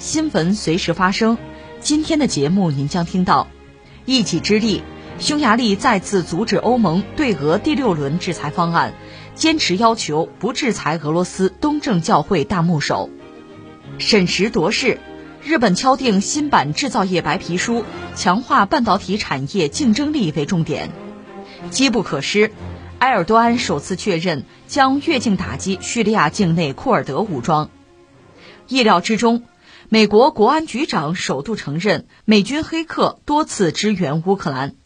新闻随时发生。今天的节目您将听到：一己之力，匈牙利再次阻止欧盟对俄第六轮制裁方案，坚持要求不制裁俄罗斯东正教会大牧首。审时度势，日本敲定新版制造业白皮书，强化半导体产业竞争力为重点。机不可失，埃尔多安首次确认将越境打击叙利亚境内库尔德武装。意料之中，美国国安局长首度承认美军黑客多次支援乌克兰。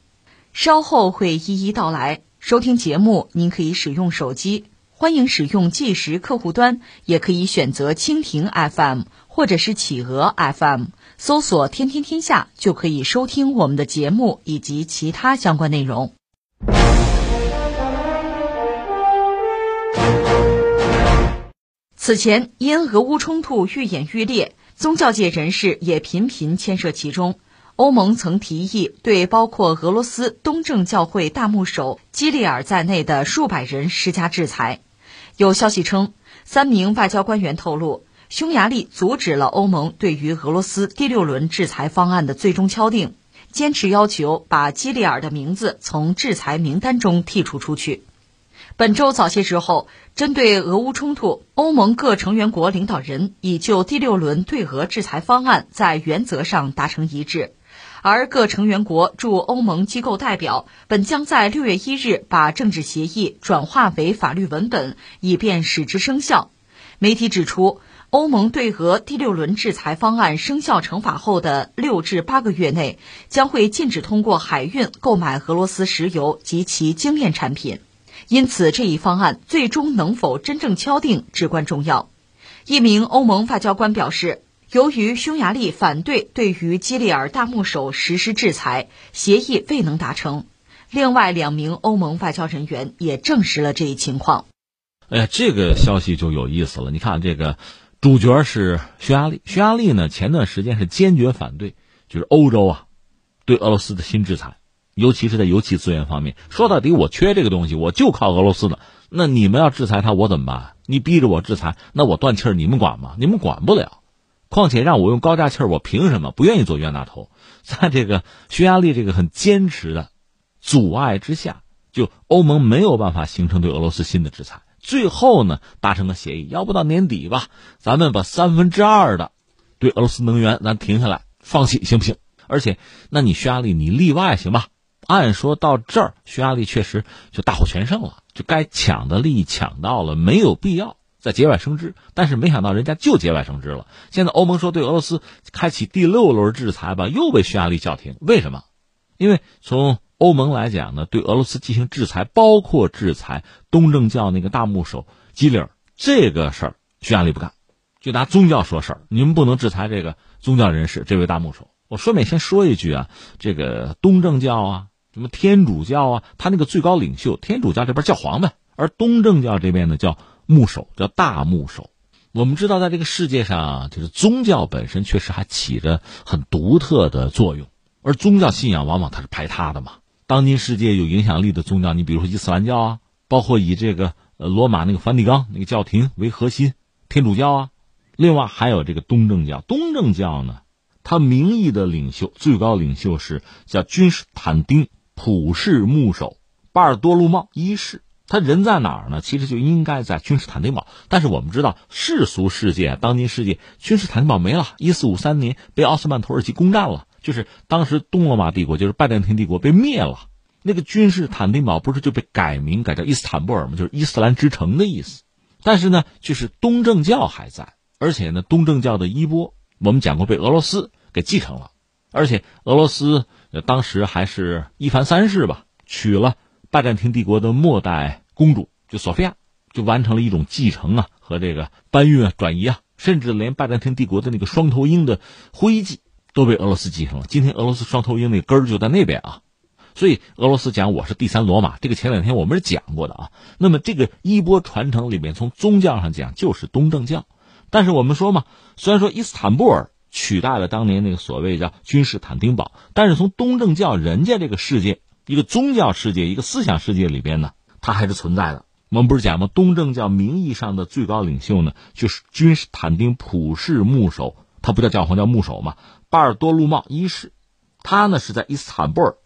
稍后会一一道来。收听节目，您可以使用手机，欢迎使用计时客户端，也可以选择蜻蜓 FM 或者是企鹅 FM，搜索“天天天下”就可以收听我们的节目以及其他相关内容。此前，因俄乌冲突愈演愈烈，宗教界人士也频频牵涉其中。欧盟曾提议对包括俄罗斯东正教会大牧首基利尔在内的数百人施加制裁。有消息称，三名外交官员透露，匈牙利阻止了欧盟对于俄罗斯第六轮制裁方案的最终敲定，坚持要求把基利尔的名字从制裁名单中剔除出去。本周早些时候，针对俄乌冲突，欧盟各成员国领导人已就第六轮对俄制裁方案在原则上达成一致，而各成员国驻欧盟机构代表本将在六月一日把政治协议转化为法律文本，以便使之生效。媒体指出，欧盟对俄第六轮制裁方案生效惩罚后的六至八个月内，将会禁止通过海运购买俄罗斯石油及其精炼产品。因此，这一方案最终能否真正敲定至关重要。一名欧盟外交官表示，由于匈牙利反对对于基里尔大牧首实施制裁，协议未能达成。另外两名欧盟外交人员也证实了这一情况。哎呀，这个消息就有意思了。你看，这个主角是匈牙利，匈牙利呢前段时间是坚决反对，就是欧洲啊对俄罗斯的新制裁。尤其是在油气资源方面，说到底，我缺这个东西，我就靠俄罗斯的。那你们要制裁他，我怎么办？你逼着我制裁，那我断气儿，你们管吗？你们管不了。况且让我用高价气儿，我凭什么不愿意做冤大头？在这个匈牙利这个很坚持的阻碍之下，就欧盟没有办法形成对俄罗斯新的制裁。最后呢，达成个协议，要不到年底吧，咱们把三分之二的对俄罗斯能源咱停下来，放弃行不行？而且，那你匈牙利你例外行吧？按说到这儿，匈牙利确实就大获全胜了，就该抢的利益抢到了，没有必要再节外生枝。但是没想到人家就节外生枝了。现在欧盟说对俄罗斯开启第六轮制裁吧，又被匈牙利叫停。为什么？因为从欧盟来讲呢，对俄罗斯进行制裁，包括制裁东正教那个大牧首基里尔这个事儿，匈牙利不干，就拿宗教说事儿。你们不能制裁这个宗教人士，这位大牧首。我顺便先说一句啊，这个东正教啊。什么天主教啊？他那个最高领袖，天主教这边教皇呗，而东正教这边呢叫牧首，叫大牧首。我们知道，在这个世界上，就是宗教本身确实还起着很独特的作用，而宗教信仰往往它是排他的嘛。当今世界有影响力的宗教，你比如说伊斯兰教啊，包括以这个呃罗马那个梵蒂冈那个教廷为核心，天主教啊，另外还有这个东正教。东正教呢，它名义的领袖，最高领袖是叫君士坦丁。普世牧首巴尔多禄茂一世，他人在哪儿呢？其实就应该在君士坦丁堡。但是我们知道，世俗世界，当今世界，君士坦丁堡没了。一四五三年被奥斯曼土耳其攻占了，就是当时东罗马帝国，就是拜占庭帝国被灭了。那个君士坦丁堡不是就被改名改叫伊斯坦布尔吗？就是伊斯兰之城的意思。但是呢，就是东正教还在，而且呢，东正教的衣钵，我们讲过被俄罗斯给继承了，而且俄罗斯。当时还是伊凡三世吧，娶了拜占庭帝国的末代公主，就索菲亚，就完成了一种继承啊和这个搬运啊转移啊。甚至连拜占庭帝国的那个双头鹰的徽记都被俄罗斯继承了。今天俄罗斯双头鹰那根儿就在那边啊，所以俄罗斯讲我是第三罗马，这个前两天我们是讲过的啊。那么这个衣钵传承里面，从宗教上讲就是东正教，但是我们说嘛，虽然说伊斯坦布尔取代了当年那个所谓叫君士坦丁堡，但是从东正教人家这个世界，一个宗教世界，一个思想世界里边呢，它还是存在的。我们不是讲吗？东正教名义上的最高领袖呢，就是君士坦丁普世牧首，他不叫教皇，叫牧首嘛。巴尔多禄茂一世，他呢是在伊斯坦布尔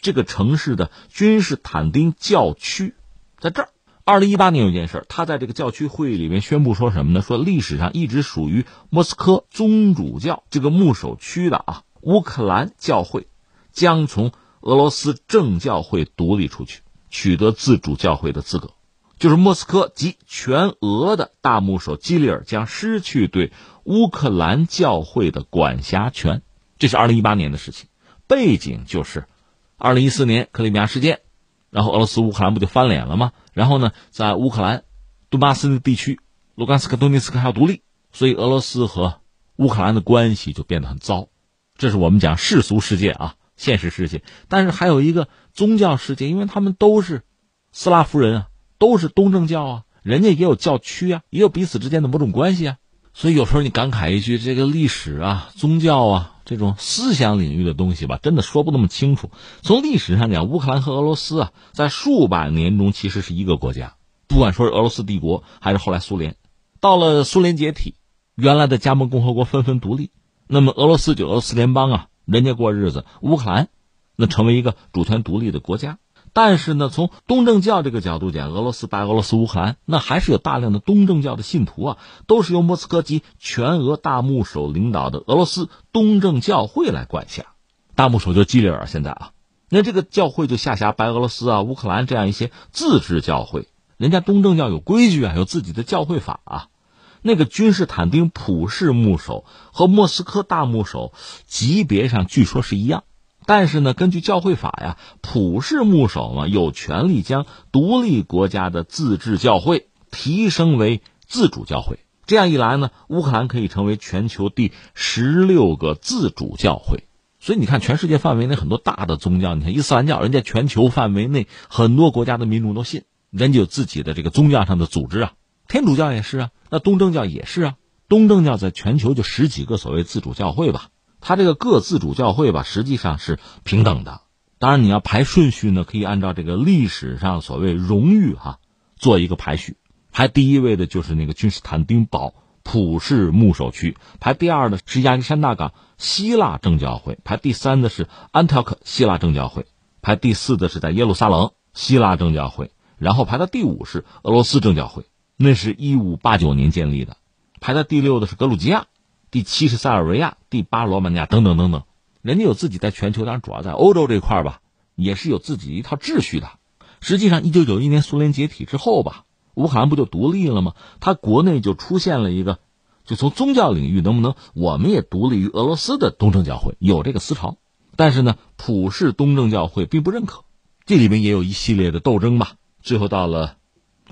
这个城市的君士坦丁教区，在这儿。二零一八年有件事，他在这个教区会议里面宣布说什么呢？说历史上一直属于莫斯科宗主教这个牧首区的啊乌克兰教会，将从俄罗斯正教会独立出去，取得自主教会的资格。就是莫斯科及全俄的大牧首基里尔将失去对乌克兰教会的管辖权，这是二零一八年的事情。背景就是二零一四年克里米亚事件，然后俄罗斯乌克兰不就翻脸了吗？然后呢，在乌克兰顿巴斯的地区，卢甘斯克、顿涅茨克还要独立，所以俄罗斯和乌克兰的关系就变得很糟。这是我们讲世俗世界啊，现实世界。但是还有一个宗教世界，因为他们都是斯拉夫人啊。都是东正教啊，人家也有教区啊，也有彼此之间的某种关系啊，所以有时候你感慨一句，这个历史啊、宗教啊这种思想领域的东西吧，真的说不那么清楚。从历史上讲，乌克兰和俄罗斯啊，在数百年中其实是一个国家，不管说是俄罗斯帝国还是后来苏联，到了苏联解体，原来的加盟共和国纷纷独立，那么俄罗斯就俄罗斯联邦啊，人家过日子，乌克兰那成为一个主权独立的国家。但是呢，从东正教这个角度讲，俄罗斯、白俄罗斯、乌克兰，那还是有大量的东正教的信徒啊，都是由莫斯科及全俄大牧首领导的俄罗斯东正教会来管辖。大牧首就基里尔，现在啊，那这个教会就下辖白俄罗斯啊、乌克兰这样一些自治教会。人家东正教有规矩啊，有自己的教会法啊。那个君士坦丁普世牧首和莫斯科大牧首级别上据说是一样。但是呢，根据教会法呀，普世牧首嘛，有权利将独立国家的自治教会提升为自主教会。这样一来呢，乌克兰可以成为全球第十六个自主教会。所以你看，全世界范围内很多大的宗教，你看伊斯兰教，人家全球范围内很多国家的民众都信，人家有自己的这个宗教上的组织啊。天主教也是啊，那东正教也是啊。东正教在全球就十几个所谓自主教会吧。他这个各自主教会吧，实际上是平等的。当然，你要排顺序呢，可以按照这个历史上所谓荣誉哈做一个排序。排第一位的就是那个君士坦丁堡普世牧首区，排第二的是亚历山大港希腊正教会，排第三的是安特克希腊正教会，排第四的是在耶路撒冷希腊正教会，然后排到第五是俄罗斯正教会，那是一五八九年建立的，排在第六的是格鲁吉亚。第七是塞尔维亚，第八罗马尼亚等等等等，人家有自己在全球，当然主要在欧洲这块吧，也是有自己一套秩序的。实际上，一九九一年苏联解体之后吧，乌克兰不就独立了吗？它国内就出现了一个，就从宗教领域能不能我们也独立于俄罗斯的东正教会有这个思潮，但是呢，普世东正教会并不认可，这里面也有一系列的斗争吧。最后到了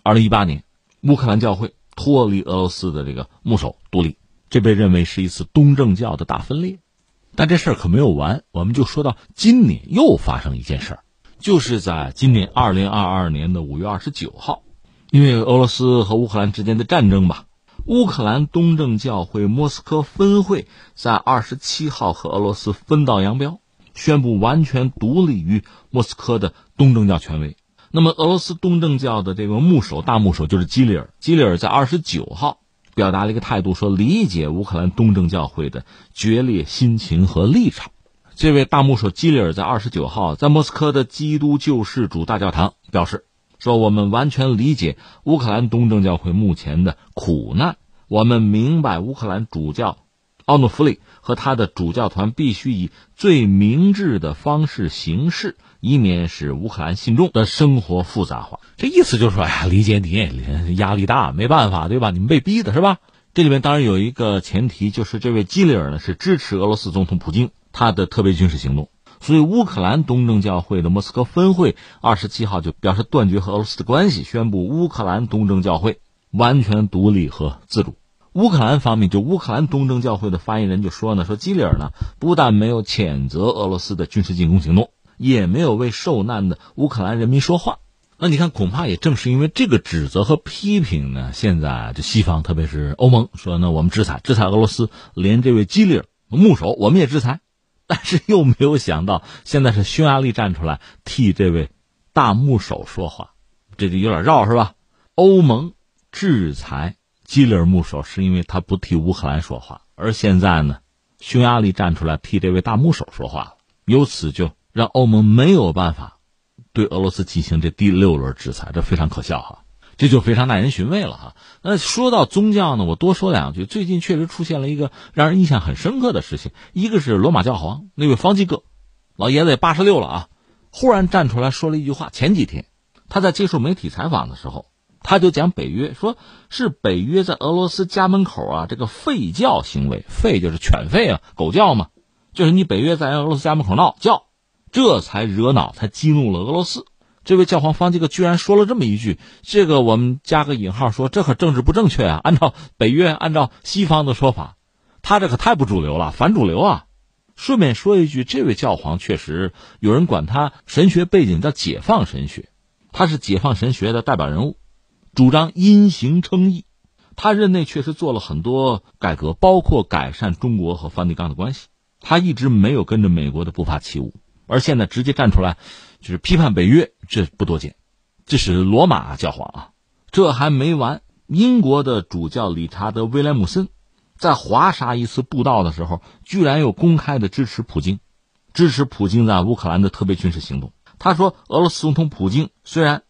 二零一八年，乌克兰教会脱离俄罗斯的这个牧首独立。这被认为是一次东正教的大分裂，但这事儿可没有完。我们就说到今年又发生一件事儿，就是在今年二零二二年的五月二十九号，因为俄罗斯和乌克兰之间的战争吧，乌克兰东正教会莫斯科分会在二十七号和俄罗斯分道扬镳，宣布完全独立于莫斯科的东正教权威。那么，俄罗斯东正教的这个牧首大牧首就是基里尔，基里尔在二十九号。表达了一个态度，说理解乌克兰东正教会的决裂心情和立场。这位大牧首基里尔在二十九号在莫斯科的基督救世主大教堂表示，说我们完全理解乌克兰东正教会目前的苦难，我们明白乌克兰主教奥诺弗里和他的主教团必须以最明智的方式行事。以免使乌克兰信众的生活复杂化，这意思就是说，哎呀，理解你压力大，没办法，对吧？你们被逼的是吧？这里面当然有一个前提，就是这位基里尔呢是支持俄罗斯总统普京他的特别军事行动，所以乌克兰东正教会的莫斯科分会二十七号就表示断绝和俄罗斯的关系，宣布乌克兰东正教会完全独立和自主。乌克兰方面，就乌克兰东正教会的发言人就说呢，说基里尔呢不但没有谴责俄罗斯的军事进攻行动，也没有为受难的乌克兰人民说话。那你看，恐怕也正是因为这个指责和批评呢，现在这西方，特别是欧盟，说呢我们制裁制裁俄罗斯，连这位基里尔牧首我们也制裁。但是又没有想到，现在是匈牙利站出来替这位大牧首说话，这就有点绕是吧？欧盟制裁基里尔牧首是因为他不替乌克兰说话，而现在呢，匈牙利站出来替这位大牧首说话了，由此就让欧盟没有办法对俄罗斯进行这第六轮制裁，这非常可笑哈。这就非常耐人寻味了哈。那说到宗教呢，我多说两句。最近确实出现了一个让人印象很深刻的事情，一个是罗马教皇那位方济各，老爷子也八十六了啊，忽然站出来说了一句话。前几天他在接受媒体采访的时候，他就讲北约，说是北约在俄罗斯家门口啊这个吠叫行为，吠就是犬吠啊，狗叫嘛，就是你北约在俄罗斯家门口闹叫，这才惹恼，才激怒了俄罗斯。这位教皇方济各居然说了这么一句，这个我们加个引号说，这可政治不正确啊！按照北约，按照西方的说法，他这可太不主流了，反主流啊！顺便说一句，这位教皇确实有人管他神学背景叫解放神学，他是解放神学的代表人物，主张因行称义，他任内确实做了很多改革，包括改善中国和梵蒂冈的关系，他一直没有跟着美国的步伐起舞，而现在直接站出来。就是批判北约，这不多见。这是罗马教皇啊，这还没完。英国的主教理查德·威廉姆森，在华沙一次布道的时候，居然又公开的支持普京，支持普京在乌克兰的特别军事行动。他说，俄罗斯总统普京虽然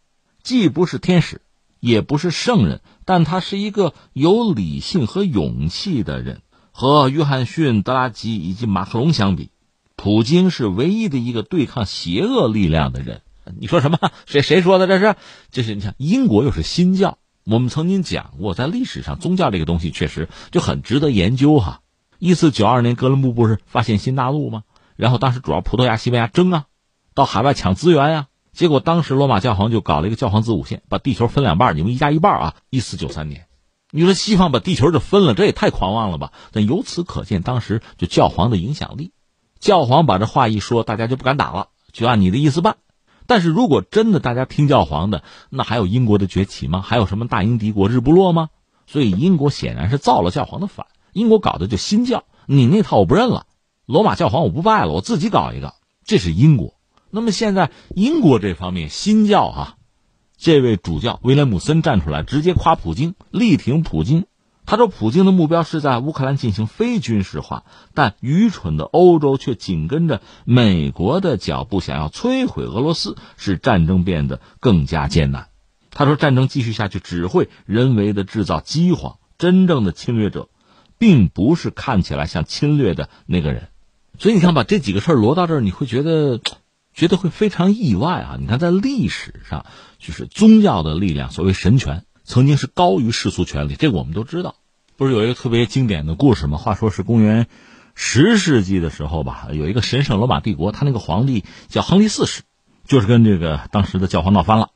既不是天使，也不是圣人，但他是一个有理性和勇气的人。和约翰逊、德拉吉以及马克龙相比。普京是唯一的一个对抗邪恶力量的人。你说什么？谁谁说的？这是？这是你看，英国又是新教。我们曾经讲过，在历史上，宗教这个东西确实就很值得研究哈。一四九二年，哥伦布不是发现新大陆吗？然后当时主要葡萄牙、西班牙争啊，到海外抢资源呀。结果当时罗马教皇就搞了一个教皇子午线，把地球分两半，你们一家一半啊。一四九三年，你说西方把地球就分了，这也太狂妄了吧？但由此可见，当时就教皇的影响力。教皇把这话一说，大家就不敢打了，就按你的意思办。但是如果真的大家听教皇的，那还有英国的崛起吗？还有什么大英帝国日不落吗？所以英国显然是造了教皇的反。英国搞的就新教，你那套我不认了，罗马教皇我不拜了，我自己搞一个。这是英国。那么现在英国这方面新教哈，这位主教威廉姆森站出来直接夸普京，力挺普京。他说：“普京的目标是在乌克兰进行非军事化，但愚蠢的欧洲却紧跟着美国的脚步，想要摧毁俄罗斯，使战争变得更加艰难。”他说：“战争继续下去只会人为的制造饥荒，真正的侵略者，并不是看起来像侵略的那个人。”所以你看，把这几个事儿摞到这儿，你会觉得，觉得会非常意外啊！你看，在历史上，就是宗教的力量，所谓神权。曾经是高于世俗权力，这个我们都知道。不是有一个特别经典的故事吗？话说是公元十世纪的时候吧，有一个神圣罗马帝国，他那个皇帝叫亨利四世，就是跟这个当时的教皇闹翻了，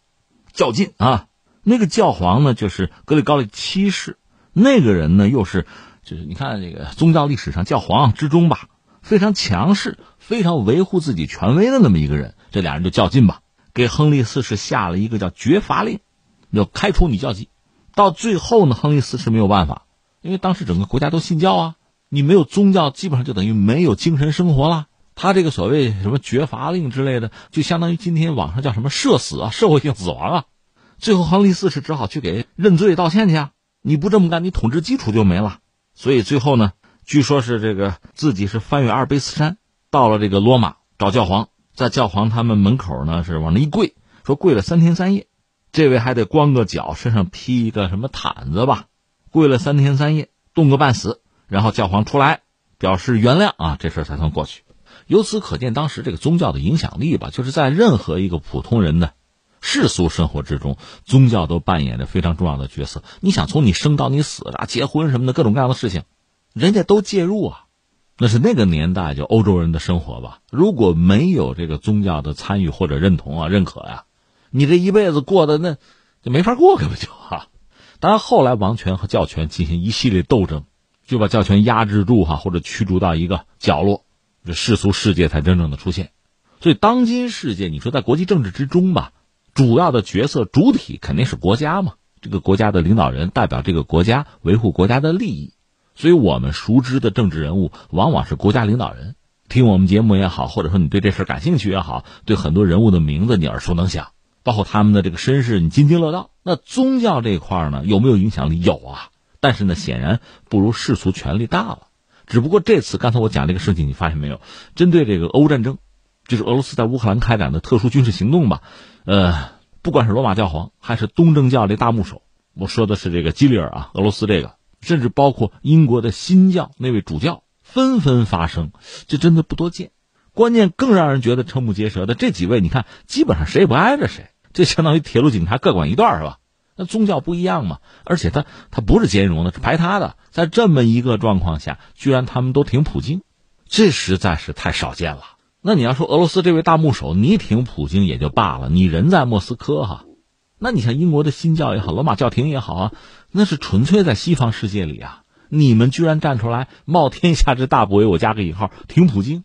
较劲啊。那个教皇呢，就是格里高利七世，那个人呢，又是就是你看这个宗教历史上教皇之中吧，非常强势、非常维护自己权威的那么一个人。这俩人就较劲吧，给亨利四世下了一个叫绝罚令。要开除你教籍，到最后呢，亨利四世没有办法，因为当时整个国家都信教啊，你没有宗教，基本上就等于没有精神生活了。他这个所谓什么绝罚令之类的，就相当于今天网上叫什么社死啊，社会性死亡啊。最后亨利四世只好去给认罪道歉去啊，你不这么干，你统治基础就没了。所以最后呢，据说是这个自己是翻越阿尔卑斯山，到了这个罗马找教皇，在教皇他们门口呢是往那一跪，说跪了三天三夜。这位还得光个脚，身上披一个什么毯子吧？跪了三天三夜，冻个半死，然后教皇出来表示原谅啊，这事才算过去。由此可见，当时这个宗教的影响力吧，就是在任何一个普通人的世俗生活之中，宗教都扮演着非常重要的角色。你想，从你生到你死啊，结婚什么的各种各样的事情，人家都介入啊。那是那个年代就欧洲人的生活吧。如果没有这个宗教的参与或者认同啊、认可呀。你这一辈子过的那就没法过，可不就哈？当然后来王权和教权进行一系列斗争，就把教权压制住哈，或者驱逐到一个角落，这世俗世界才真正的出现。所以当今世界，你说在国际政治之中吧，主要的角色主体肯定是国家嘛，这个国家的领导人代表这个国家维护国家的利益。所以我们熟知的政治人物往往是国家领导人。听我们节目也好，或者说你对这事感兴趣也好，对很多人物的名字你耳熟能详，包括他们的这个身世你津津乐道。那宗教这块呢，有没有影响力？有啊，但是呢，显然不如世俗权力大了。只不过这次刚才我讲这个事情，你发现没有？针对这个欧战争，就是俄罗斯在乌克兰开展的特殊军事行动吧？呃，不管是罗马教皇还是东正教这大牧首，我说的是这个基里尔啊，俄罗斯这个，甚至包括英国的新教那位主教。纷纷发声，这真的不多见。关键更让人觉得瞠目结舌的这几位，你看，基本上谁也不挨着谁，这相当于铁路警察各管一段，是吧？那宗教不一样嘛，而且他他不是兼容的，是排他的。在这么一个状况下，居然他们都挺普京，这实在是太少见了。那你要说俄罗斯这位大牧首，你挺普京也就罢了，你人在莫斯科哈，那你像英国的新教也好，罗马教廷也好啊，那是纯粹在西方世界里啊。你们居然站出来冒天下之大不韪，我加个引号，挺普京，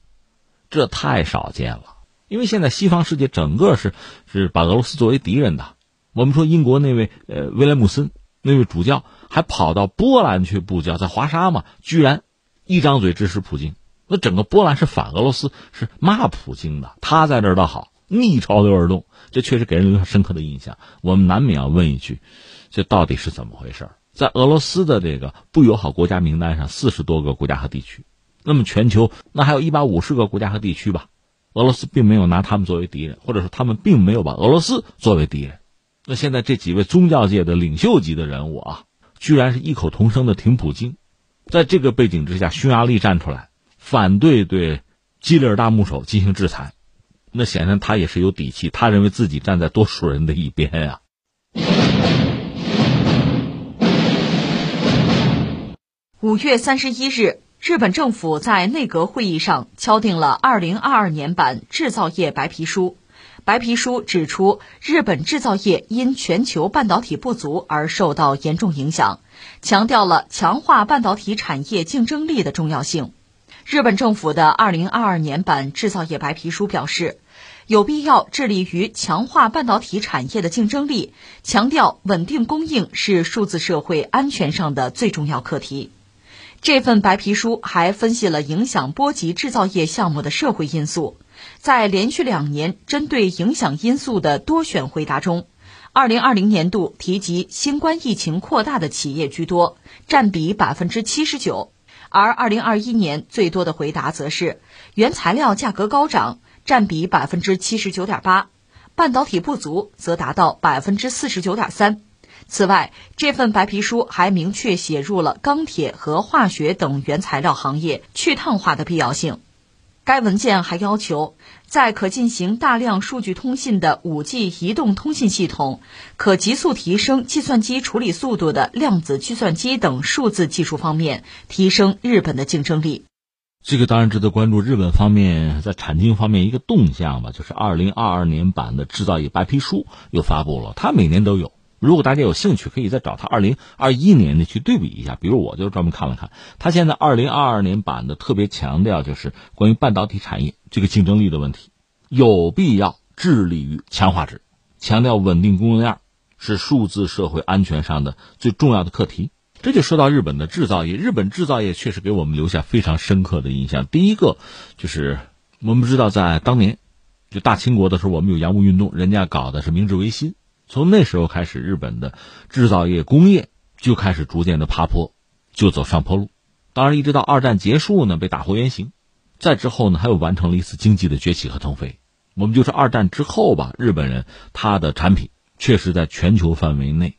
这太少见了。因为现在西方世界整个是是把俄罗斯作为敌人的。我们说英国那位呃威廉姆森那位主教还跑到波兰去布教，在华沙嘛，居然一张嘴支持普京。那整个波兰是反俄罗斯，是骂普京的。他在这儿倒好，逆潮流而动，这确实给人留下深刻的印象。我们难免要问一句，这到底是怎么回事？在俄罗斯的这个不友好国家名单上，四十多个国家和地区，那么全球那还有一百五十个国家和地区吧？俄罗斯并没有拿他们作为敌人，或者说他们并没有把俄罗斯作为敌人。那现在这几位宗教界的领袖级的人物啊，居然是异口同声的挺普京。在这个背景之下，匈牙利站出来反对对基里尔大牧首进行制裁，那显然他也是有底气，他认为自己站在多数人的一边呀。五月三十一日，日本政府在内阁会议上敲定了二零二二年版制造业白皮书。白皮书指出，日本制造业因全球半导体不足而受到严重影响，强调了强化半导体产业竞争力的重要性。日本政府的二零二二年版制造业白皮书表示，有必要致力于强化半导体产业的竞争力，强调稳定供应是数字社会安全上的最重要课题。这份白皮书还分析了影响波及制造业项目的社会因素。在连续两年针对影响因素的多选回答中，2020年度提及新冠疫情扩大的企业居多，占比百分之七十九；而2021年最多的回答则是原材料价格高涨，占比百分之七十九点八；半导体不足则达到百分之四十九点三。此外，这份白皮书还明确写入了钢铁和化学等原材料行业去碳化的必要性。该文件还要求，在可进行大量数据通信的 5G 移动通信系统、可急速提升计算机处理速度的量子计算机等数字技术方面，提升日本的竞争力。这个当然值得关注。日本方面在产经方面一个动向吧，就是2022年版的制造业白皮书又发布了，它每年都有。如果大家有兴趣，可以再找他二零二一年的去对比一下。比如，我就专门看了看，他现在二零二二年版的特别强调就是关于半导体产业这个竞争力的问题，有必要致力于强化之，强调稳定供应链是数字社会安全上的最重要的课题。这就说到日本的制造业，日本制造业确实给我们留下非常深刻的印象。第一个就是我们知道，在当年就大清国的时候，我们有洋务运动，人家搞的是明治维新。从那时候开始，日本的制造业工业就开始逐渐的爬坡，就走上坡路。当然，一直到二战结束呢，被打回原形。再之后呢，他又完成了一次经济的崛起和腾飞。我们就是二战之后吧，日本人他的产品确实在全球范围内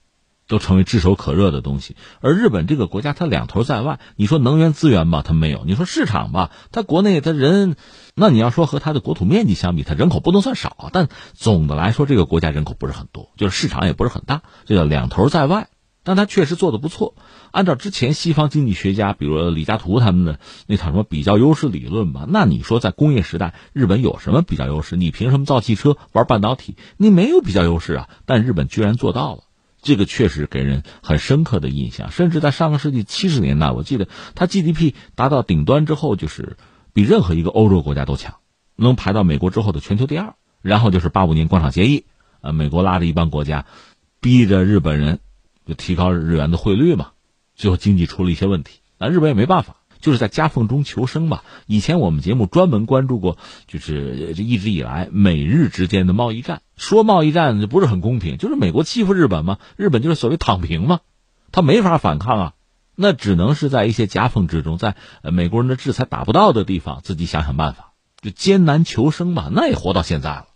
都成为炙手可热的东西。而日本这个国家，它两头在外，你说能源资源吧，它没有；你说市场吧，它国内它人。那你要说和它的国土面积相比，它人口不能算少啊，但总的来说，这个国家人口不是很多，就是市场也不是很大，这叫两头在外。但它确实做的不错。按照之前西方经济学家，比如李嘉图他们的那套什么比较优势理论吧，那你说在工业时代，日本有什么比较优势？你凭什么造汽车、玩半导体？你没有比较优势啊！但日本居然做到了。这个确实给人很深刻的印象。甚至在上个世纪七十年代，我记得它 GDP 达到顶端之后，就是比任何一个欧洲国家都强，能排到美国之后的全球第二。然后就是八五年广场协议，呃，美国拉着一帮国家，逼着日本人就提高日元的汇率嘛，最后经济出了一些问题，那日本也没办法。就是在夹缝中求生吧。以前我们节目专门关注过，就是这一直以来美日之间的贸易战。说贸易战就不是很公平，就是美国欺负日本嘛，日本就是所谓躺平嘛，他没法反抗啊，那只能是在一些夹缝之中，在美国人的制裁打不到的地方，自己想想办法，就艰难求生嘛。那也活到现在了。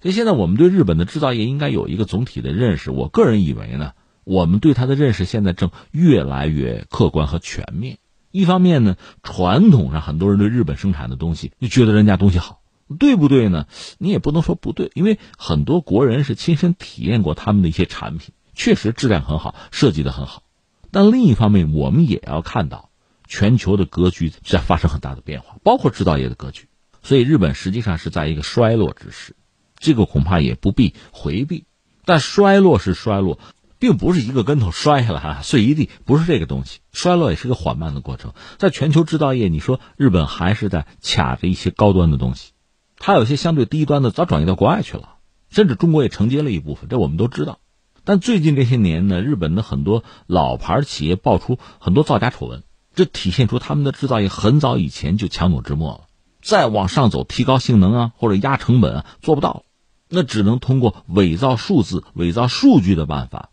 所以现在我们对日本的制造业应该有一个总体的认识。我个人以为呢，我们对他的认识现在正越来越客观和全面。一方面呢，传统上很多人对日本生产的东西就觉得人家东西好，对不对呢？你也不能说不对，因为很多国人是亲身体验过他们的一些产品，确实质量很好，设计的很好。但另一方面，我们也要看到全球的格局在发生很大的变化，包括制造业的格局。所以，日本实际上是在一个衰落之势，这个恐怕也不必回避。但衰落是衰落。并不是一个跟头摔下来哈碎一地，不是这个东西。衰落也是个缓慢的过程。在全球制造业，你说日本还是在卡着一些高端的东西，它有些相对低端的早转移到国外去了，甚至中国也承接了一部分，这我们都知道。但最近这些年呢，日本的很多老牌企业爆出很多造假丑闻，这体现出他们的制造业很早以前就强弩之末了，再往上走提高性能啊或者压成本啊做不到，那只能通过伪造数字、伪造数据的办法。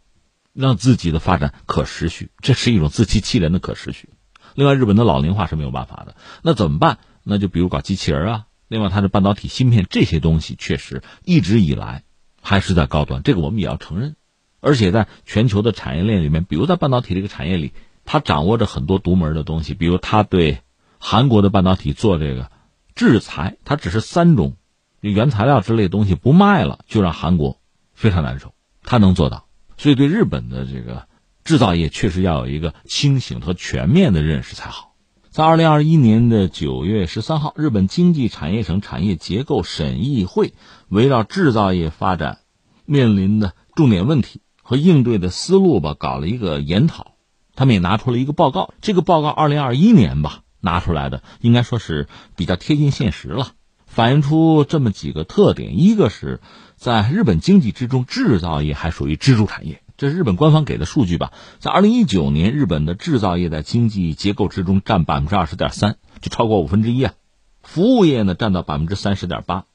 让自己的发展可持续，这是一种自欺欺人的可持续。另外，日本的老龄化是没有办法的，那怎么办？那就比如搞机器人啊。另外，它的半导体芯片这些东西确实一直以来还是在高端，这个我们也要承认。而且，在全球的产业链里面，比如在半导体这个产业里，它掌握着很多独门的东西。比如，它对韩国的半导体做这个制裁，它只是三种原材料之类的东西不卖了，就让韩国非常难受。它能做到。所以，对日本的这个制造业，确实要有一个清醒和全面的认识才好。在二零二一年的九月十三号，日本经济产业省产业结构审议会围绕制造业发展面临的重点问题和应对的思路吧，搞了一个研讨。他们也拿出了一个报告。这个报告二零二一年吧拿出来的，应该说是比较贴近现实了，反映出这么几个特点：一个是。在日本经济之中，制造业还属于支柱产业，这是日本官方给的数据吧？在二零一九年，日本的制造业在经济结构之中占百分之二十点三，就超过五分之一啊。服务业呢占到百分之三十点八，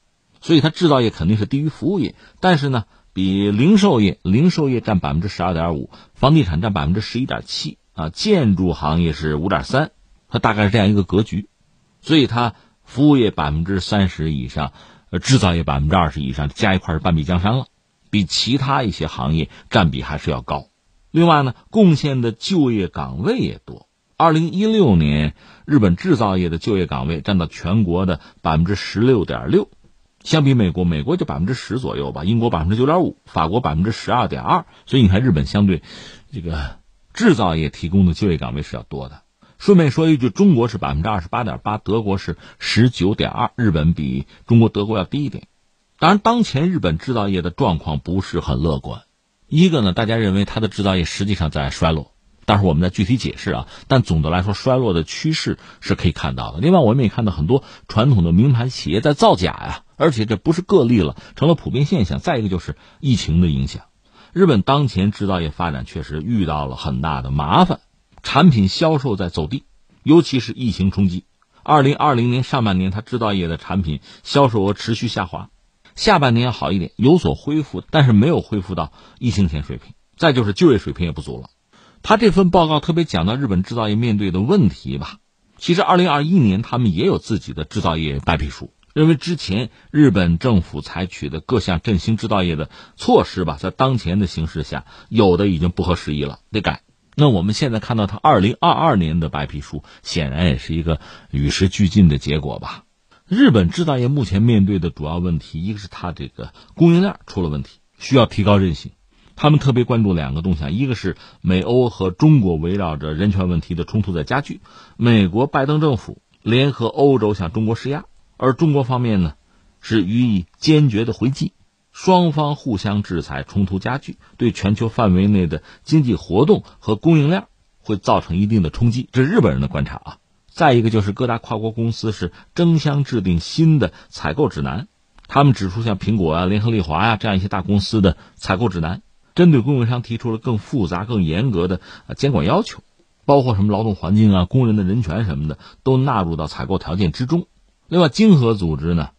所以它制造业肯定是低于服务业，但是呢，比零售业，零售业占百分之十二点五，房地产占百分之十一点七啊，建筑行业是五点三，它大概是这样一个格局，所以它服务业百分之三十以上。呃，制造业百分之二十以上加一块是半壁江山了，比其他一些行业占比还是要高。另外呢，贡献的就业岗位也多。二零一六年，日本制造业的就业岗位占到全国的百分之十六点六，相比美国，美国就百分之十左右吧，英国百分之九点五，法国百分之十二点二。所以你看，日本相对这个制造业提供的就业岗位是要多的。顺便说一句，中国是百分之二十八点八，德国是十九点二，日本比中国、德国要低一点。当然，当前日本制造业的状况不是很乐观。一个呢，大家认为它的制造业实际上在衰落，待会儿我们再具体解释啊。但总的来说，衰落的趋势是可以看到的。另外，我们也看到很多传统的名牌企业在造假呀，而且这不是个例了，成了普遍现象。再一个就是疫情的影响，日本当前制造业发展确实遇到了很大的麻烦。产品销售在走低，尤其是疫情冲击。二零二零年上半年，它制造业的产品销售额持续下滑，下半年要好一点，有所恢复，但是没有恢复到疫情前水平。再就是就业水平也不足了。他这份报告特别讲到日本制造业面对的问题吧。其实二零二一年他们也有自己的制造业白皮书，认为之前日本政府采取的各项振兴制造业的措施吧，在当前的形势下，有的已经不合时宜了，得改。那我们现在看到他二零二二年的白皮书，显然也是一个与时俱进的结果吧。日本制造业目前面对的主要问题，一个是它这个供应链出了问题，需要提高韧性。他们特别关注两个动向，一个是美欧和中国围绕着人权问题的冲突在加剧，美国拜登政府联合欧洲向中国施压，而中国方面呢是予以坚决的回击。双方互相制裁，冲突加剧，对全球范围内的经济活动和供应链会造成一定的冲击。这是日本人的观察啊。再一个就是各大跨国公司是争相制定新的采购指南，他们指出像苹果啊、联合利华呀这样一些大公司的采购指南，针对供应商提出了更复杂、更严格的监管要求，包括什么劳动环境啊、工人的人权什么的都纳入到采购条件之中。另外，经合组织呢，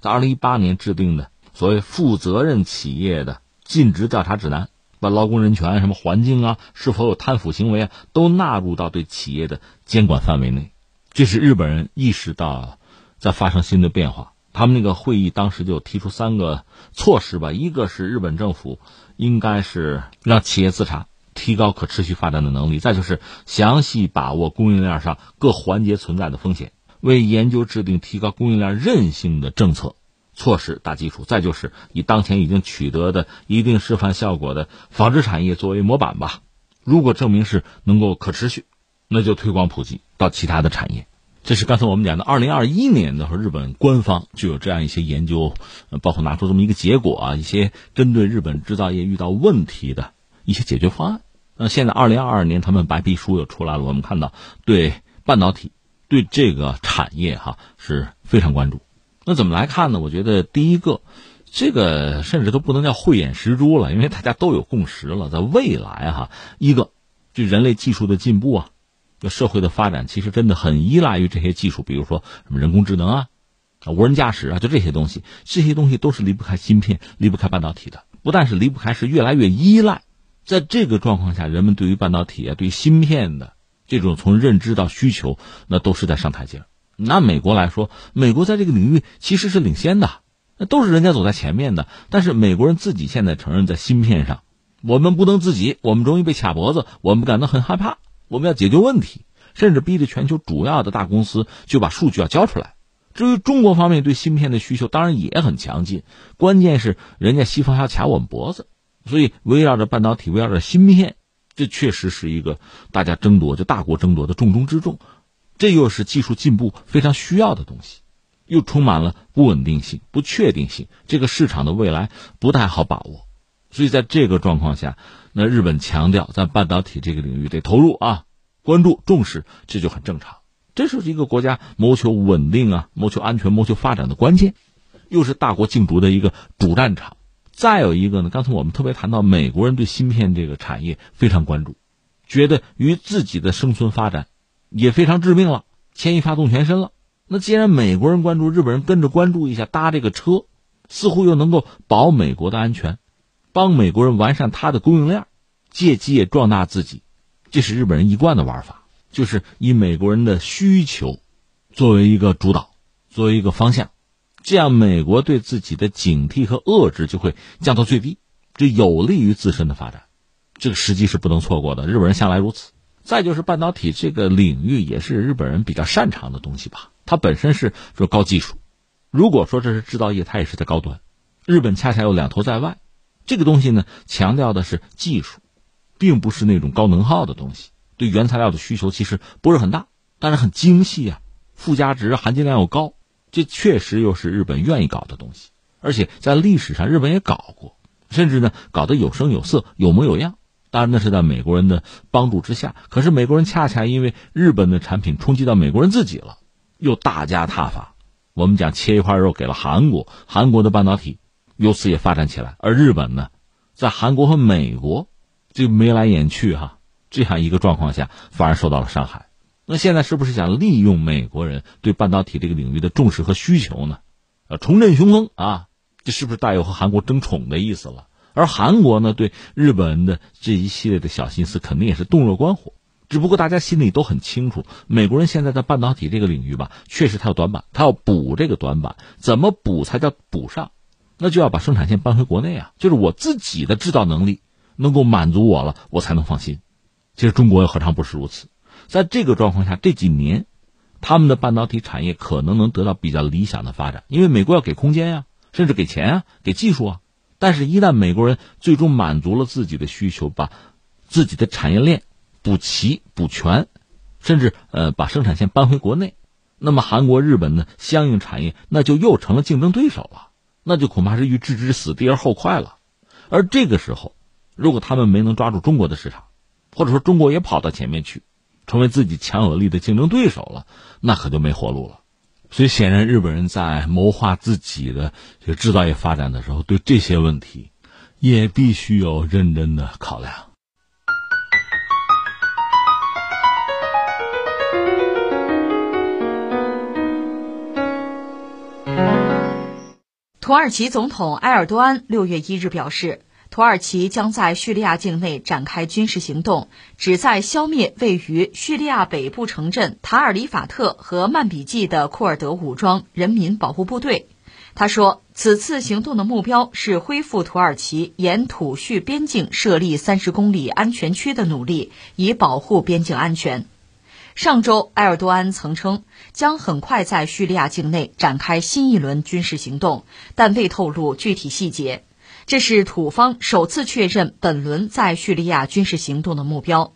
在二零一八年制定的。所谓负责任企业的尽职调查指南，把劳工人权、什么环境啊，是否有贪腐行为啊，都纳入到对企业的监管范围内。这是日本人意识到在发生新的变化。他们那个会议当时就提出三个措施吧，一个是日本政府应该是让企业自查，提高可持续发展的能力；再就是详细把握供应链上各环节存在的风险，为研究制定提高供应链韧性的政策。措施打基础，再就是以当前已经取得的一定示范效果的纺织产业作为模板吧。如果证明是能够可持续，那就推广普及到其他的产业。这是刚才我们讲的，二零二一年的时候，日本官方就有这样一些研究，包括拿出这么一个结果啊，一些针对日本制造业遇到问题的一些解决方案。那现在二零二二年，他们白皮书又出来了，我们看到对半导体对这个产业哈是非常关注。那怎么来看呢？我觉得第一个，这个甚至都不能叫慧眼识珠了，因为大家都有共识了，在未来哈，一个就人类技术的进步啊，这社会的发展其实真的很依赖于这些技术，比如说什么人工智能啊，啊无人驾驶啊，就这些东西，这些东西都是离不开芯片、离不开半导体的。不但是离不开，是越来越依赖。在这个状况下，人们对于半导体啊、对芯片的这种从认知到需求，那都是在上台阶。拿美国来说，美国在这个领域其实是领先的，那都是人家走在前面的。但是美国人自己现在承认，在芯片上，我们不能自己，我们容易被卡脖子，我们感到很害怕。我们要解决问题，甚至逼着全球主要的大公司就把数据要交出来。至于中国方面对芯片的需求，当然也很强劲。关键是人家西方要卡我们脖子，所以围绕着半导体，围绕着芯片，这确实是一个大家争夺，就大国争夺的重中之重。这又是技术进步非常需要的东西，又充满了不稳定性、不确定性，这个市场的未来不太好把握。所以在这个状况下，那日本强调在半导体这个领域得投入啊，关注重视，这就很正常。这是一个国家谋求稳定啊、谋求安全、谋求发展的关键，又是大国竞逐的一个主战场。再有一个呢，刚才我们特别谈到，美国人对芯片这个产业非常关注，觉得与自己的生存发展。也非常致命了，牵一发动全身了。那既然美国人关注，日本人跟着关注一下，搭这个车，似乎又能够保美国的安全，帮美国人完善他的供应链，借机也壮大自己。这是日本人一贯的玩法，就是以美国人的需求作为一个主导，作为一个方向，这样美国对自己的警惕和遏制就会降到最低，这有利于自身的发展。这个时机是不能错过的，日本人向来如此。再就是半导体这个领域也是日本人比较擅长的东西吧，它本身是说高技术。如果说这是制造业，它也是在高端。日本恰恰又两头在外，这个东西呢强调的是技术，并不是那种高能耗的东西。对原材料的需求其实不是很大，但是很精细啊，附加值含金量又高，这确实又是日本愿意搞的东西。而且在历史上，日本也搞过，甚至呢搞得有声有色、有模有样。当然，那是在美国人的帮助之下。可是美国人恰恰因为日本的产品冲击到美国人自己了，又大加挞伐。我们讲切一块肉给了韩国，韩国的半导体由此也发展起来。而日本呢，在韩国和美国这眉来眼去哈这样一个状况下，反而受到了伤害。那现在是不是想利用美国人对半导体这个领域的重视和需求呢？呃，重振雄风啊，这是不是带有和韩国争宠的意思了？而韩国呢，对日本的这一系列的小心思，肯定也是洞若观火。只不过大家心里都很清楚，美国人现在在半导体这个领域吧，确实他有短板，他要补这个短板。怎么补才叫补上？那就要把生产线搬回国内啊！就是我自己的制造能力能够满足我了，我才能放心。其实中国又何尝不是如此？在这个状况下，这几年他们的半导体产业可能能得到比较理想的发展，因为美国要给空间呀，甚至给钱啊，给技术啊。但是，一旦美国人最终满足了自己的需求，把自己的产业链补齐、补全，甚至呃把生产线搬回国内，那么韩国、日本的相应产业那就又成了竞争对手了。那就恐怕是欲置之死地而后快了。而这个时候，如果他们没能抓住中国的市场，或者说中国也跑到前面去，成为自己强有力的竞争对手了，那可就没活路了。所以，显然日本人在谋划自己的这个制造业发展的时候，对这些问题也必须有认真的考量。土耳其总统埃尔多安六月一日表示，土耳其将在叙利亚境内展开军事行动，旨在消灭位于叙利亚北部城镇塔尔里法特和曼比季的库尔德武装人民保护部队。他说，此次行动的目标是恢复土耳其沿土叙边境设立三十公里安全区的努力，以保护边境安全。上周，埃尔多安曾称将很快在叙利亚境内展开新一轮军事行动，但未透露具体细节。这是土方首次确认本轮在叙利亚军事行动的目标。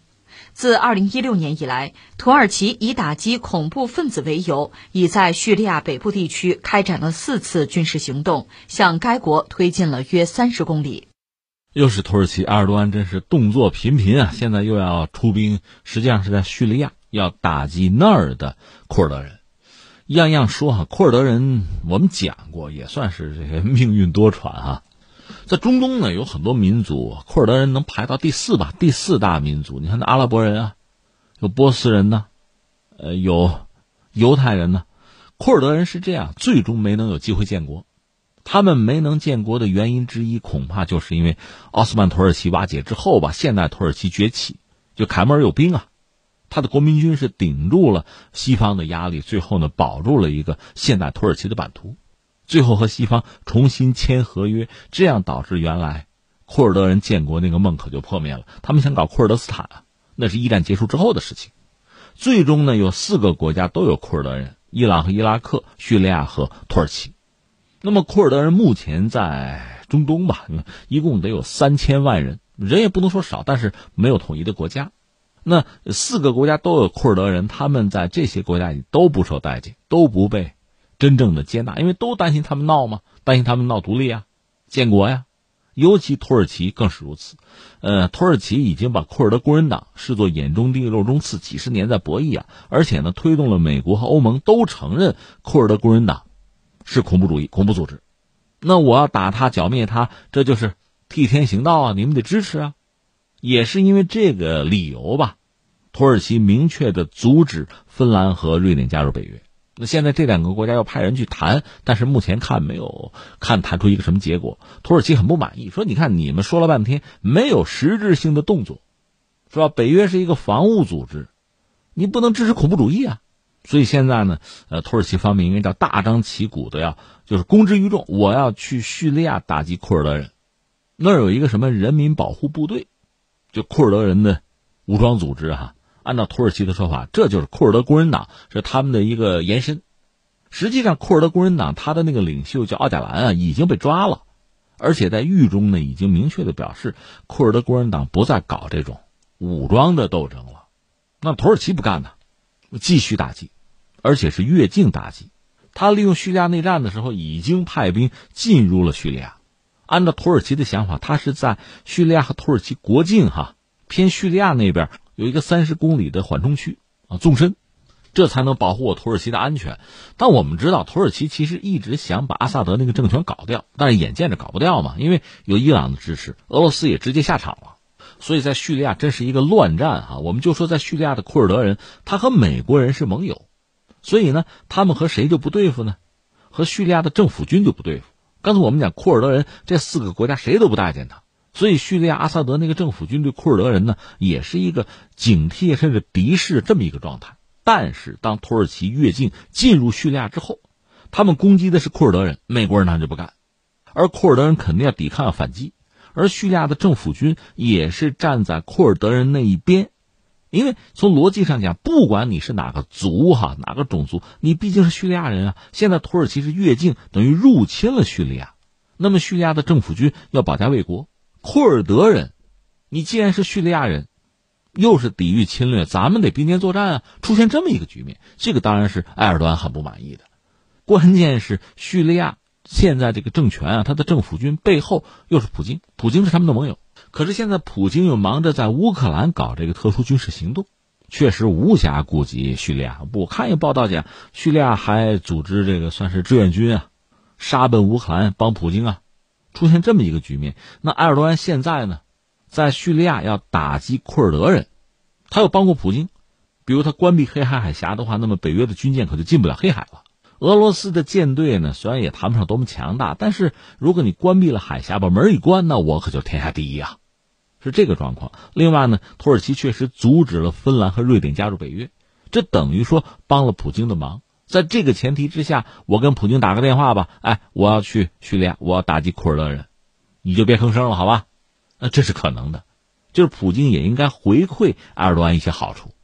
自2016年以来，土耳其以打击恐怖分子为由，已在叙利亚北部地区开展了四次军事行动，向该国推进了约三十公里。又是土耳其，埃尔多安真是动作频频啊！现在又要出兵，实际上是在叙利亚。要打击那儿的库尔德人，样样说哈。库尔德人我们讲过，也算是这个命运多舛哈。在中东呢，有很多民族，库尔德人能排到第四吧，第四大民族。你看那阿拉伯人啊，有波斯人呢，呃，有犹太人呢。库尔德人是这样，最终没能有机会建国。他们没能建国的原因之一，恐怕就是因为奥斯曼土耳其瓦解之后吧，现代土耳其崛起，就凯末尔有兵啊。他的国民军是顶住了西方的压力，最后呢保住了一个现代土耳其的版图，最后和西方重新签合约，这样导致原来库尔德人建国那个梦可就破灭了。他们想搞库尔德斯坦啊，那是一战结束之后的事情。最终呢有四个国家都有库尔德人：伊朗和伊拉克、叙利亚和土耳其。那么库尔德人目前在中东吧，一共得有三千万人，人也不能说少，但是没有统一的国家。那四个国家都有库尔德人，他们在这些国家里都不受待见，都不被真正的接纳，因为都担心他们闹嘛，担心他们闹独立啊、建国呀。尤其土耳其更是如此。呃，土耳其已经把库尔德工人党视作眼中钉、肉中刺，几十年在博弈啊，而且呢，推动了美国和欧盟都承认库尔德工人党是恐怖主义、恐怖组织。那我要打他、剿灭他，这就是替天行道啊！你们得支持啊！也是因为这个理由吧，土耳其明确的阻止芬兰和瑞典加入北约。那现在这两个国家要派人去谈，但是目前看没有看谈出一个什么结果。土耳其很不满意，说：“你看你们说了半天没有实质性的动作，是吧？北约是一个防务组织，你不能支持恐怖主义啊。”所以现在呢，呃，土耳其方面应该叫大张旗鼓的要就是公之于众，我要去叙利亚打击库尔德人，那儿有一个什么人民保护部队。就库尔德人的武装组织哈，按照土耳其的说法，这就是库尔德工人党，是他们的一个延伸。实际上，库尔德工人党他的那个领袖叫奥贾兰啊，已经被抓了，而且在狱中呢，已经明确的表示，库尔德工人党不再搞这种武装的斗争了。那土耳其不干呢，继续打击，而且是越境打击。他利用叙利亚内战的时候，已经派兵进入了叙利亚。按照土耳其的想法，他是在叙利亚和土耳其国境哈偏叙利亚那边有一个三十公里的缓冲区啊纵深，这才能保护我土耳其的安全。但我们知道，土耳其其实一直想把阿萨德那个政权搞掉，但是眼见着搞不掉嘛，因为有伊朗的支持，俄罗斯也直接下场了，所以在叙利亚真是一个乱战哈。我们就说在叙利亚的库尔德人，他和美国人是盟友，所以呢，他们和谁就不对付呢？和叙利亚的政府军就不对付。刚才我们讲库尔德人这四个国家谁都不待见他，所以叙利亚阿萨德那个政府军对库尔德人呢也是一个警惕甚至敌视这么一个状态。但是当土耳其越境进入叙利亚之后，他们攻击的是库尔德人，美国人他就不干，而库尔德人肯定要抵抗要反击，而叙利亚的政府军也是站在库尔德人那一边。因为从逻辑上讲，不管你是哪个族哈，哪个种族，你毕竟是叙利亚人啊。现在土耳其是越境，等于入侵了叙利亚，那么叙利亚的政府军要保家卫国。库尔德人，你既然是叙利亚人，又是抵御侵略，咱们得并肩作战啊。出现这么一个局面，这个当然是埃尔多安很不满意的。关键是叙利亚现在这个政权啊，他的政府军背后又是普京，普京是他们的盟友。可是现在普京又忙着在乌克兰搞这个特殊军事行动，确实无暇顾及叙利亚。我看一报道讲，叙利亚还组织这个算是志愿军啊，杀奔乌克兰帮普京啊，出现这么一个局面。那埃尔多安现在呢，在叙利亚要打击库尔德人，他又帮过普京，比如他关闭黑海海峡的话，那么北约的军舰可就进不了黑海了。俄罗斯的舰队呢，虽然也谈不上多么强大，但是如果你关闭了海峡，把门一关，那我可就天下第一啊。是这个状况。另外呢，土耳其确实阻止了芬兰和瑞典加入北约，这等于说帮了普京的忙。在这个前提之下，我跟普京打个电话吧，哎，我要去叙利亚，我要打击库尔德人，你就别吭声了，好吧？那这是可能的，就是普京也应该回馈埃尔多安一些好处。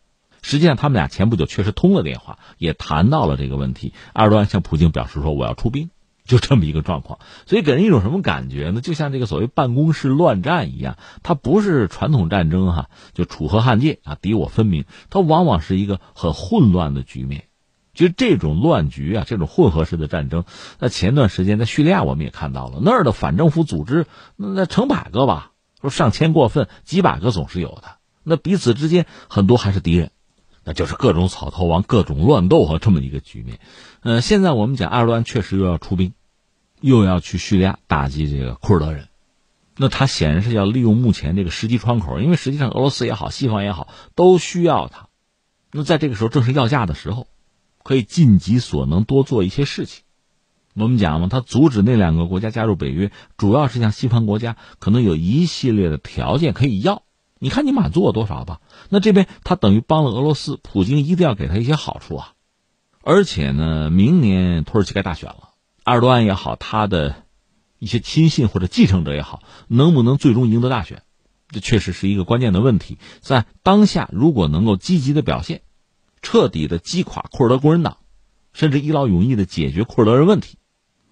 实际上，他们俩前不久确实通了电话，也谈到了这个问题。埃尔多安向普京表示说：“我要出兵。”就这么一个状况，所以给人一种什么感觉呢？就像这个所谓办公室乱战一样，它不是传统战争哈，就楚河汉界啊，敌我分明，它往往是一个很混乱的局面。其实这种乱局啊，这种混合式的战争，那前段时间在叙利亚我们也看到了，那儿的反政府组织那成百个吧，说上千过分，几百个总是有的。那彼此之间很多还是敌人，那就是各种草头王、各种乱斗和这么一个局面。呃，现在我们讲埃尔多安确实又要出兵。又要去叙利亚打击这个库尔德人，那他显然是要利用目前这个时机窗口，因为实际上俄罗斯也好，西方也好，都需要他。那在这个时候正是要价的时候，可以尽己所能多做一些事情。我们讲嘛，他阻止那两个国家加入北约，主要是向西方国家可能有一系列的条件可以要，你看你满足我多少吧。那这边他等于帮了俄罗斯，普京一定要给他一些好处啊。而且呢，明年土耳其该大选了。埃尔多安也好，他的一些亲信或者继承者也好，能不能最终赢得大选，这确实是一个关键的问题。在当下，如果能够积极的表现，彻底的击垮库尔德工人党，甚至一劳永逸的解决库尔德人问题，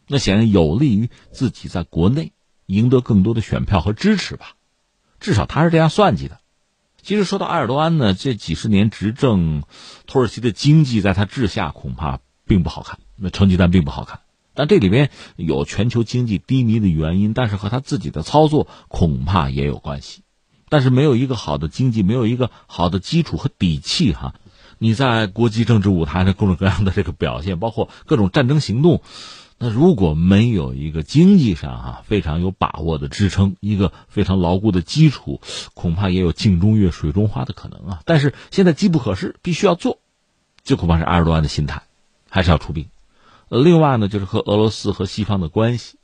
那显然有利于自己在国内赢得更多的选票和支持吧。至少他是这样算计的。其实说到埃尔多安呢，这几十年执政，土耳其的经济在他治下恐怕并不好看，那成绩单并不好看。但这里边有全球经济低迷的原因，但是和他自己的操作恐怕也有关系。但是没有一个好的经济，没有一个好的基础和底气，哈，你在国际政治舞台上各种各样的这个表现，包括各种战争行动，那如果没有一个经济上哈非常有把握的支撑，一个非常牢固的基础，恐怕也有镜中月水中花的可能啊。但是现在机不可失，必须要做，这恐怕是埃尔多安的心态，还是要出兵。另外呢，就是和俄罗斯和西方的关系，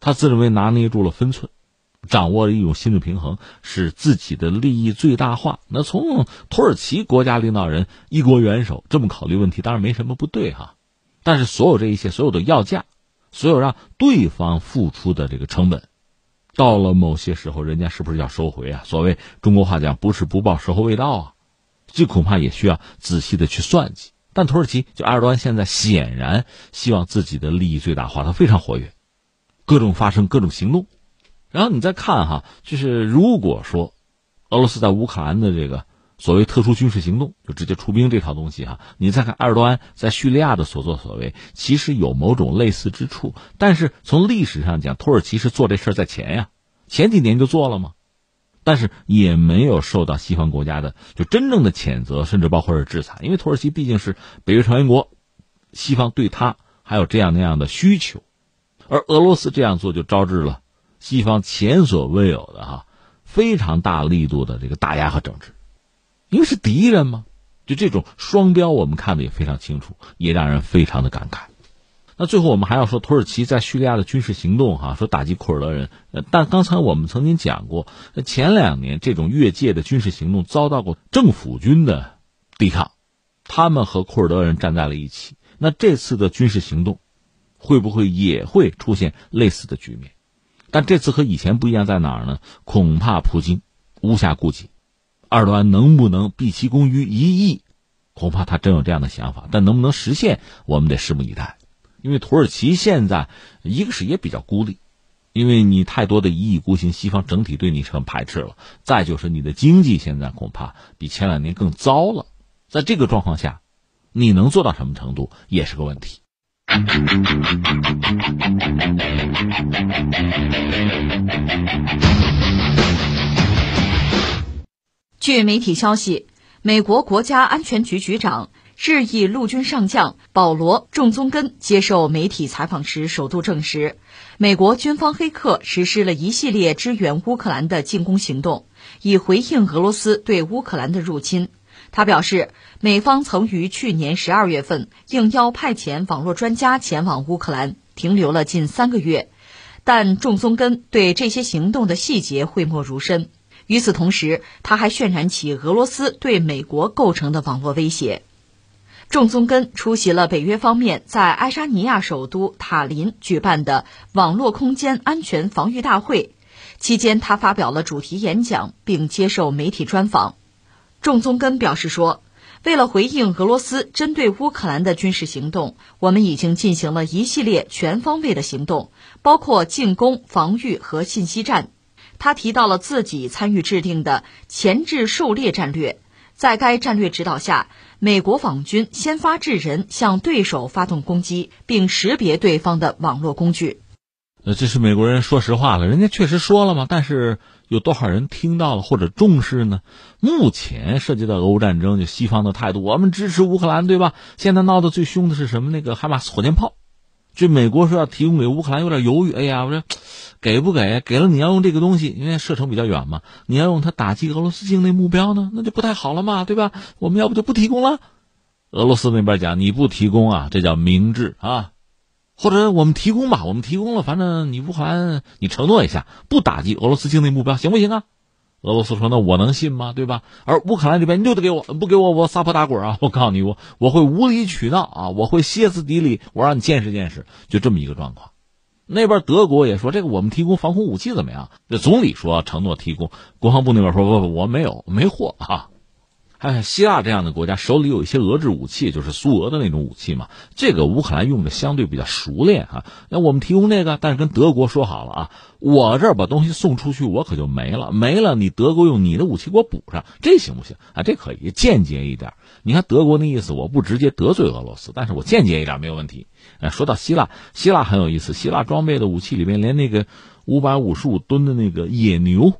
他自认为拿捏住了分寸，掌握了一种心理平衡，使自己的利益最大化。那从土耳其国家领导人、一国元首这么考虑问题，当然没什么不对哈。但是所有这一切，所有的要价，所有让对方付出的这个成本，到了某些时候，人家是不是要收回啊？所谓中国话讲，不是不报，时候未到啊。这恐怕也需要仔细的去算计。但土耳其就埃尔多安现在显然希望自己的利益最大化，他非常活跃，各种发生各种行动。然后你再看哈，就是如果说俄罗斯在乌克兰的这个所谓特殊军事行动，就直接出兵这套东西哈，你再看埃尔多安在叙利亚的所作所为，其实有某种类似之处。但是从历史上讲，土耳其是做这事在前呀，前几年就做了吗？但是也没有受到西方国家的就真正的谴责，甚至包括是制裁，因为土耳其毕竟是北约成员国，西方对他还有这样那样的需求，而俄罗斯这样做就招致了西方前所未有的哈非常大力度的这个打压和整治，因为是敌人嘛，就这种双标我们看的也非常清楚，也让人非常的感慨。那最后我们还要说土耳其在叙利亚的军事行动，哈，说打击库尔德人。呃，但刚才我们曾经讲过，前两年这种越界的军事行动遭到过政府军的抵抗，他们和库尔德人站在了一起。那这次的军事行动，会不会也会出现类似的局面？但这次和以前不一样在哪儿呢？恐怕普京无暇顾及，二端能不能毕其功于一役？恐怕他真有这样的想法，但能不能实现，我们得拭目以待。因为土耳其现在一个是也比较孤立，因为你太多的一意孤行，西方整体对你是很排斥了。再就是你的经济现在恐怕比前两年更糟了，在这个状况下，你能做到什么程度也是个问题。据媒体消息，美国国家安全局局长、日裔陆军上将保罗·仲宗根接受媒体采访时首度证实，美国军方黑客实施了一系列支援乌克兰的进攻行动，以回应俄罗斯对乌克兰的入侵。他表示，美方曾于去年十二月份应邀派遣网络专家前往乌克兰，停留了近三个月，但仲宗根对这些行动的细节讳莫如深。与此同时，他还渲染起俄罗斯对美国构成的网络威胁。仲宗根出席了北约方面在爱沙尼亚首都塔林举办的网络空间安全防御大会，期间他发表了主题演讲，并接受媒体专访。仲宗根表示说：“为了回应俄罗斯针对乌克兰的军事行动，我们已经进行了一系列全方位的行动，包括进攻、防御和信息战。”他提到了自己参与制定的前置狩猎战略，在该战略指导下，美国网军先发制人向对手发动攻击，并识别对方的网络工具。呃，这是美国人说实话了，人家确实说了嘛，但是。有多少人听到了或者重视呢？目前涉及到俄乌战争，就西方的态度，我们支持乌克兰，对吧？现在闹得最凶的是什么？那个海马斯火箭炮，这美国说要提供给乌克兰，有点犹豫。哎呀，我说给不给？给了你要用这个东西，因为射程比较远嘛，你要用它打击俄罗斯境内目标呢，那就不太好了嘛，对吧？我们要不就不提供了。俄罗斯那边讲你不提供啊，这叫明智啊。或者我们提供吧，我们提供了，反正你乌克兰，你承诺一下不打击俄罗斯境内目标，行不行啊？俄罗斯说：“那我能信吗？对吧？”而乌克兰这边你就得给我，不给我我撒泼打滚啊！我告诉你，我我会无理取闹啊！我会歇斯底里，我让你见识见识，就这么一个状况。那边德国也说：“这个我们提供防空武器怎么样？”这总理说承诺提供，国防部那边说：“不不，我没有，没货啊。”还有希腊这样的国家手里有一些俄制武器，就是苏俄的那种武器嘛。这个乌克兰用的相对比较熟练啊。那我们提供这个，但是跟德国说好了啊，我这儿把东西送出去，我可就没了，没了，你德国用你的武器给我补上，这行不行啊？这可以间接一点。你看德国那意思，我不直接得罪俄罗斯，但是我间接一点没有问题。哎，说到希腊，希腊很有意思，希腊装备的武器里面连那个五百五十五吨的那个野牛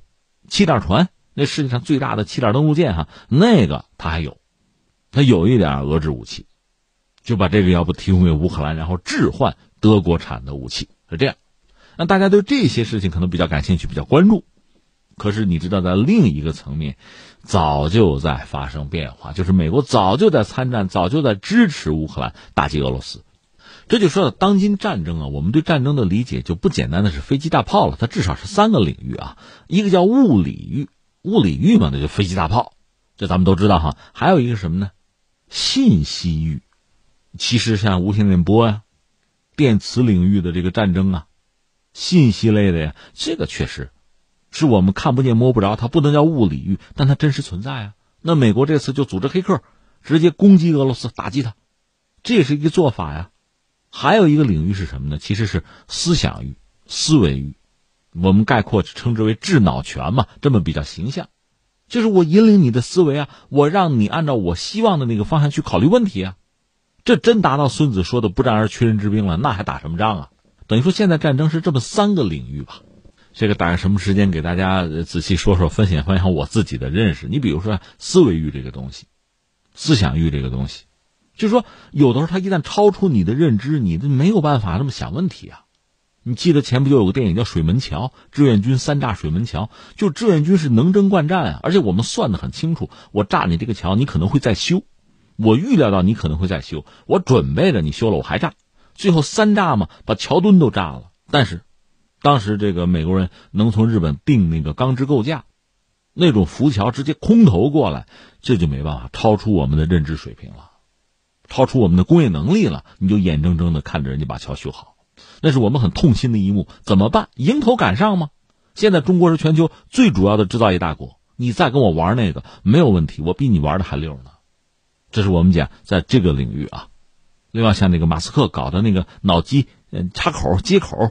气垫船。那世界上最大的气垫登陆舰哈，那个他还有，他有一点俄制武器，就把这个要不提供给乌克兰，然后置换德国产的武器是这样。那大家对这些事情可能比较感兴趣，比较关注。可是你知道，在另一个层面，早就在发生变化，就是美国早就在参战，早就在支持乌克兰打击俄罗斯。这就说到当今战争啊，我们对战争的理解就不简单的是飞机大炮了，它至少是三个领域啊，一个叫物理域。物理域嘛，那就飞机大炮，这咱们都知道哈。还有一个什么呢？信息域，其实像无线电波呀、电磁领域的这个战争啊，信息类的呀，这个确实是我们看不见摸不着，它不能叫物理域，但它真实存在啊。那美国这次就组织黑客直接攻击俄罗斯，打击它，这也是一个做法呀。还有一个领域是什么呢？其实是思想域、思维域。我们概括称之为智脑权嘛，这么比较形象，就是我引领你的思维啊，我让你按照我希望的那个方向去考虑问题啊，这真达到孙子说的不战而屈人之兵了，那还打什么仗啊？等于说现在战争是这么三个领域吧，这个大概什么时间给大家仔细说说，分享分享我自己的认识。你比如说思维域这个东西，思想域这个东西，就是说有的时候它一旦超出你的认知，你没有办法这么想问题啊。你记得前不就有个电影叫《水门桥》，志愿军三炸水门桥，就志愿军是能征惯战啊，而且我们算的很清楚，我炸你这个桥，你可能会再修，我预料到你可能会再修，我准备着你修了我还炸，最后三炸嘛，把桥墩都炸了。但是，当时这个美国人能从日本订那个钢制构架，那种浮桥直接空投过来，这就没办法，超出我们的认知水平了，超出我们的工业能力了，你就眼睁睁的看着人家把桥修好。那是我们很痛心的一幕，怎么办？迎头赶上吗？现在中国是全球最主要的制造业大国，你再跟我玩那个没有问题，我比你玩的还溜呢。这是我们讲在这个领域啊。另外，像那个马斯克搞的那个脑机嗯插口接口，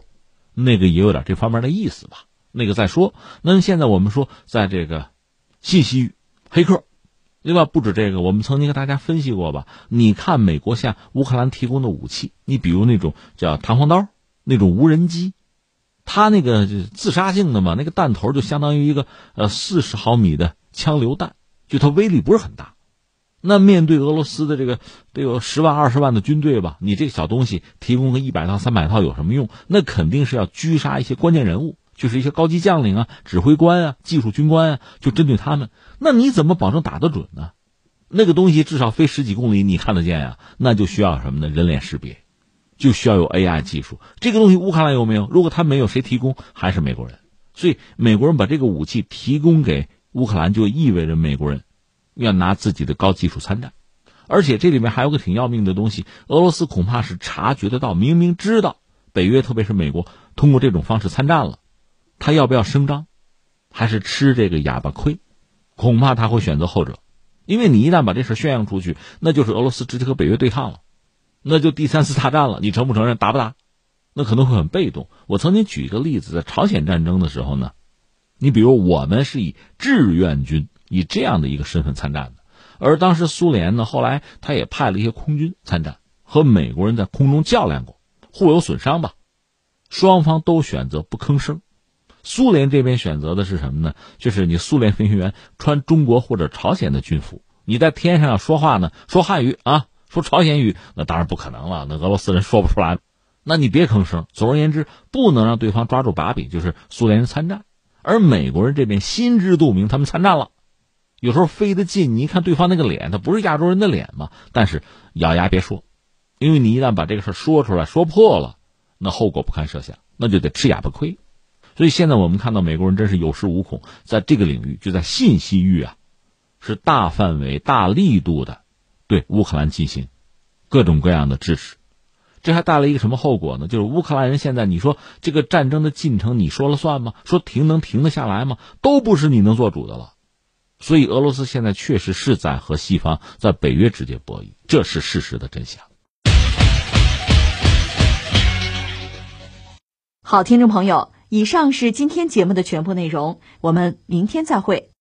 那个也有点这方面的意思吧。那个再说。那现在我们说，在这个信息黑客，对吧？不止这个，我们曾经跟大家分析过吧？你看美国向乌克兰提供的武器，你比如那种叫弹簧刀，那种无人机，它那个自杀性的嘛，那个弹头就相当于一个呃四十毫米的枪榴弹，就它威力不是很大。那面对俄罗斯的这个得有十万二十万的军队吧，你这个小东西提供个一百套三百套有什么用？那肯定是要狙杀一些关键人物。就是一些高级将领啊、指挥官啊、技术军官啊，就针对他们。那你怎么保证打得准呢？那个东西至少飞十几公里，你看得见呀？那就需要什么呢？人脸识别，就需要有 AI 技术。这个东西乌克兰有没有？如果他没有，谁提供？还是美国人。所以美国人把这个武器提供给乌克兰，就意味着美国人要拿自己的高技术参战。而且这里面还有个挺要命的东西，俄罗斯恐怕是察觉得到，明明知道北约，特别是美国通过这种方式参战了。他要不要声张，还是吃这个哑巴亏？恐怕他会选择后者，因为你一旦把这事宣扬出去，那就是俄罗斯直接和北约对抗了，那就第三次大战了。你承不承认？打不打？那可能会很被动。我曾经举一个例子，在朝鲜战争的时候呢，你比如我们是以志愿军以这样的一个身份参战的，而当时苏联呢，后来他也派了一些空军参战，和美国人在空中较量过，互有损伤吧，双方都选择不吭声。苏联这边选择的是什么呢？就是你苏联飞行员穿中国或者朝鲜的军服，你在天上说话呢，说汉语啊，说朝鲜语，那当然不可能了，那俄罗斯人说不出来，那你别吭声。总而言之，不能让对方抓住把柄，就是苏联人参战，而美国人这边心知肚明，他们参战了，有时候飞得近，你一看对方那个脸，他不是亚洲人的脸嘛，但是咬牙别说，因为你一旦把这个事说出来，说破了，那后果不堪设想，那就得吃哑巴亏。所以现在我们看到美国人真是有恃无恐，在这个领域，就在信息域啊，是大范围、大力度的对乌克兰进行各种各样的支持。这还带来一个什么后果呢？就是乌克兰人现在，你说这个战争的进程你说了算吗？说停能停得下来吗？都不是你能做主的了。所以俄罗斯现在确实是在和西方在北约之间博弈，这是事实的真相。好，听众朋友。以上是今天节目的全部内容，我们明天再会。